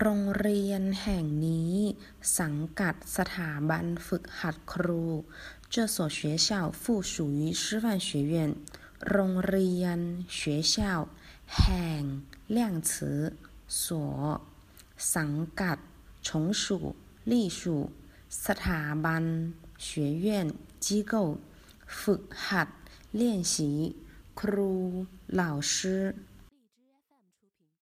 โรงเรียนแห่งนี้สังกัดสถาบันฝึกหัดครู这所学校附属于师范学院โรงเรียน学校แห่ง量词所สังกัด从属隶属สถาบัน学院机构ฝึกหัด练习ครู老师